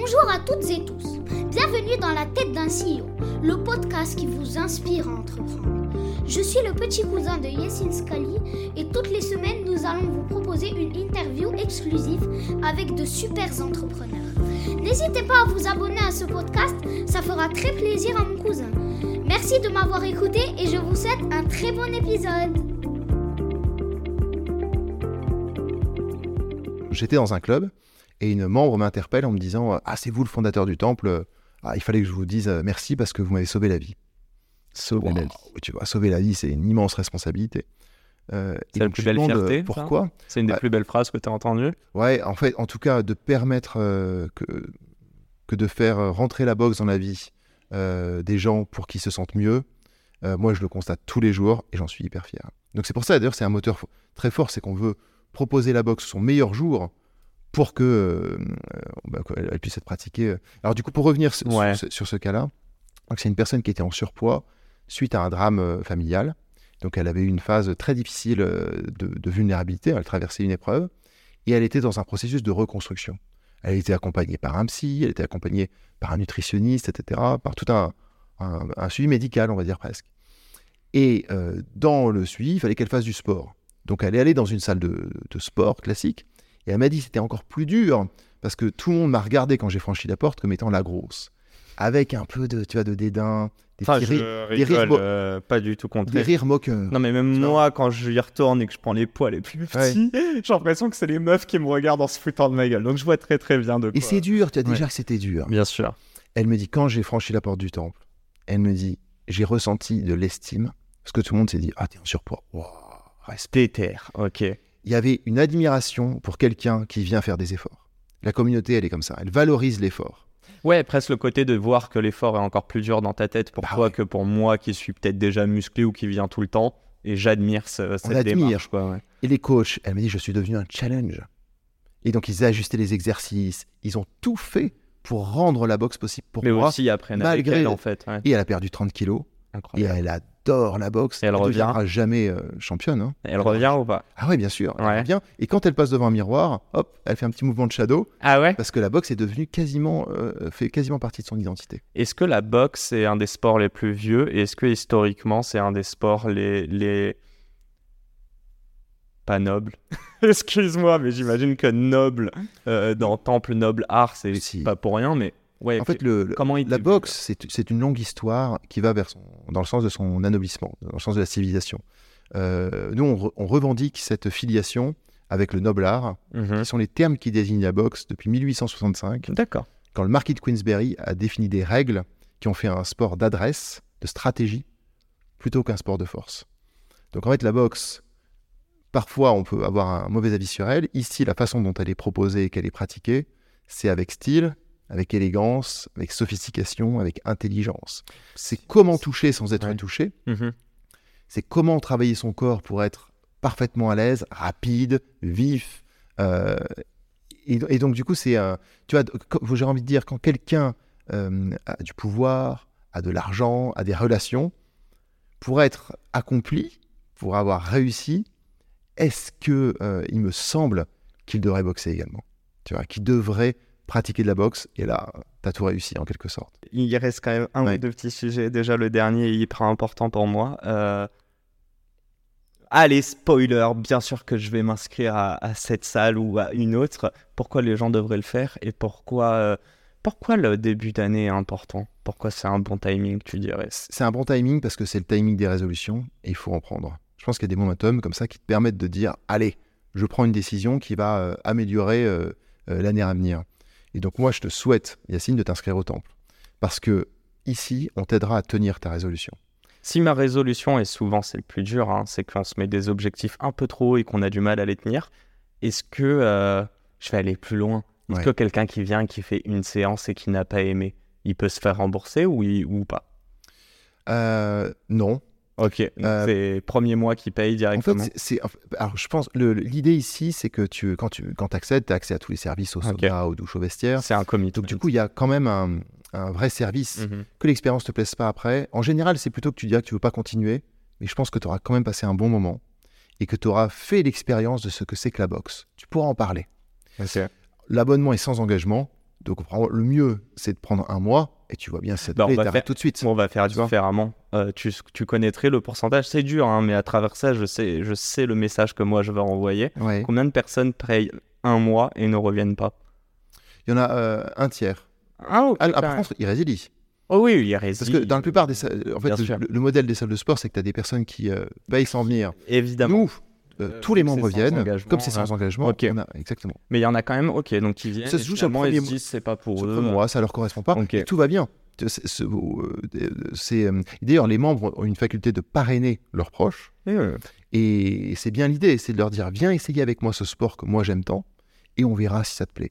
Bonjour à toutes et tous. Bienvenue dans la tête d'un CEO, le podcast qui vous inspire à entreprendre. Je suis le petit cousin de Yassine Scali et toutes les semaines nous allons vous proposer une interview exclusive avec de super entrepreneurs. N'hésitez pas à vous abonner à ce podcast, ça fera très plaisir à mon cousin. Merci de m'avoir écouté et je vous souhaite un très bon épisode. J'étais dans un club et une membre m'interpelle en me disant Ah, c'est vous le fondateur du temple ah, Il fallait que je vous dise euh, merci parce que vous m'avez sauvé la vie. Sauver la vie. Tu vois, sauver la vie, c'est une immense responsabilité. Euh, c'est la plus belle fierté. Pourquoi? C'est une des Bah, plus belles phrases que tu as entendues? Ouais, en fait, en tout cas, de permettre euh, que, que de faire euh, rentrer la boxe dans la vie euh, des gens pour qu'ils se sentent mieux, euh, moi, je le constate tous les jours et j'en suis hyper fier. Donc, c'est pour ça, d'ailleurs, c'est un moteur très fort, c'est qu'on veut proposer la boxe son meilleur jour pour que euh, bah, qu'elle elle puisse être pratiquée. Alors, du coup, pour revenir sur, Ouais. sur ce- sur ce cas-là, c'est une personne qui était en surpoids suite à un drame euh, familial. Donc, elle avait eu une phase très difficile euh, de, de vulnérabilité. Elle traversait une épreuve et elle était dans un processus de reconstruction. Elle était accompagnée par un psy, elle était accompagnée par un nutritionniste, etc., par tout un, un- un suivi médical, on va dire presque. Et euh, dans le suivi, il fallait qu'elle fasse du sport. Donc elle est allée dans une salle de, de sport classique et elle m'a dit que c'était encore plus dur parce que tout le monde m'a regardé quand j'ai franchi la porte comme étant la grosse, avec un peu de, tu vois, de dédain, des, Enfin, rires, des rires rigole, euh, pas du tout contre des rires moqueurs. Non, mais même moi, quand je y retourne et que je prends les poids les plus petits, j'ai l'impression que c'est les meufs qui me regardent en se foutant de ma gueule. Donc je vois très très bien de quoi. Et c'est dur, tu as Ouais. déjà que c'était dur. Bien sûr. Elle me dit, quand j'ai franchi la porte du temple, elle me dit, j'ai ressenti de l'estime, parce que tout le monde s'est dit, ah, t'es en surpoids. Wow, respect. Déter, ok. Il y avait une admiration pour quelqu'un qui vient faire des efforts. La communauté, elle est comme ça, elle valorise l'effort. Ouais, presque le côté de voir que l'effort est encore plus dur dans ta tête pour Bah toi ouais. que pour moi qui suis peut-être déjà musclé ou qui vient tout le temps. Et j'admire ce- cette admire. démarche, quoi. ouais. Et les coachs, elle me dit, je suis devenu un challenge. Et donc, ils ajusté les exercices, ils ont tout fait pour rendre la boxe possible pour Mais moi. aussi, ils apprennent avec malgré- elle, en fait. ouais. Et elle a perdu 30 kilos, et Incroyable. elle la boxe. Et elle ne deviendra jamais euh, championne. hein. Elle revient ou pas? Ah ouais, bien sûr, elle Ouais. revient. Et quand elle passe devant un miroir, hop, elle fait un petit mouvement de shadow, Ah ouais? Parce que la boxe est devenue quasiment, euh, fait quasiment partie de son identité. Est-ce que la boxe c'est un des sports les plus vieux? Et est-ce que historiquement c'est un des sports les, les... pas nobles? Excuse-moi, mais j'imagine que noble euh, dans temple noble art c'est Si. pas pour rien, mais ouais. En fait, le, comment la boxe, c'est une longue histoire qui va vers son, dans le sens de son anoblissement, dans le sens de la civilisation. Euh, nous, on, re- on revendique cette filiation avec le noble art, Mhm. qui sont les termes qui désignent la boxe depuis 1865, D'accord. quand le marquis de Queensberry a défini des règles qui ont fait un sport d'adresse, de stratégie, plutôt qu'un sport de force. Donc en fait, la boxe, parfois on peut avoir un mauvais avis sur elle. Ici, la façon dont elle est proposée et qu'elle est pratiquée, c'est avec style, avec élégance, avec sophistication, avec intelligence. C'est comment toucher sans être Ouais. touché. Mhm. C'est comment travailler son corps pour être parfaitement à l'aise, rapide, vif. euh, et, et donc, du coup, c'est, un- tu vois, j'ai envie de dire, quand quelqu'un euh, a du pouvoir, a de l'argent, a des relations, pour être accompli, pour avoir réussi, est-ce que euh, il me semble qu'il devrait boxer également? Tu vois, qu'il devrait pratiquer de la boxe, et là, t'as tout réussi en quelque sorte. Il reste quand même un Ouais. ou deux petits sujets. Déjà, le dernier est hyper important pour moi. Euh, Allez, spoiler, bien sûr que je vais m'inscrire à, à cette salle ou à une autre. Pourquoi les gens devraient le faire et pourquoi, euh, pourquoi le début d'année est important? Pourquoi c'est un bon timing, tu dirais? C'est un bon timing parce que c'est le timing des résolutions et il faut en prendre. Je pense qu'il y a des momentum comme ça qui te permettent de dire allez, je prends une décision qui va euh, améliorer euh, l'année à venir. Et donc moi, je te souhaite, Yacine, de t'inscrire au temple parce que ici, on t'aidera à tenir ta résolution. Si ma résolution, et souvent c'est le plus dur, hein, c'est qu'on se met des objectifs un peu trop hauts et qu'on a du mal à les tenir, est-ce que euh, je vais aller plus loin? Est-ce Ouais. que quelqu'un qui vient, qui fait une séance et qui n'a pas aimé, il peut se faire rembourser ou, il- ou pas? Euh, non. Ok, Euh, c'est premier mois qui paye En fait, directement. c'est-. Alors, je pense. L'idée ici, c'est que tu, quand tu quand accèdes, tu as accès à tous les services, au sauna, aux douches, au vestiaire. C'est un commitment. Donc, du coup, il y a quand même un, un vrai service. Mhm. que l'expérience te plaise pas après, en général, c'est plutôt que tu diras que tu veux pas continuer, mais je pense que tu auras quand même passé un bon moment et que tu auras fait l'expérience de ce que c'est que la boxe. Tu pourras en parler. L'abonnement est sans engagement. Donc le mieux, c'est de prendre un mois et tu vois bien si ça te Bah, faire- tout de suite. On va faire Tu différemment. Euh, tu, tu connaîtrais le pourcentage, c'est dur, hein, mais à travers ça, je sais, je sais le message que moi je vais renvoyer. Ouais. Combien de personnes payent un mois et ne reviennent pas? Il y en a euh, un tiers. Ah, ok. Ah, ah, par contre, il résilie. oh oui, il y a Parce que dans la plupart des salles, en fait, le modèle des salles de sport, c'est que tu as des personnes qui euh, payent sans venir. Évidemment. Nous, euh, Euh, tous les membres sans viennent, engagement, comme c'est sans hein. engagement. On a- exactement. Mais il y en a quand même, ok, donc ils viennent. Ça se joue sur le premier mois. disent c'est pas pour eux. mois, ça leur correspond pas. Et tout va bien. Euh, D'ailleurs, les membres ont une faculté de parrainer leurs proches. Et, euh, Et c'est bien l'idée, c'est de leur dire viens essayer avec moi ce sport que moi j'aime tant, et on verra si ça te plaît.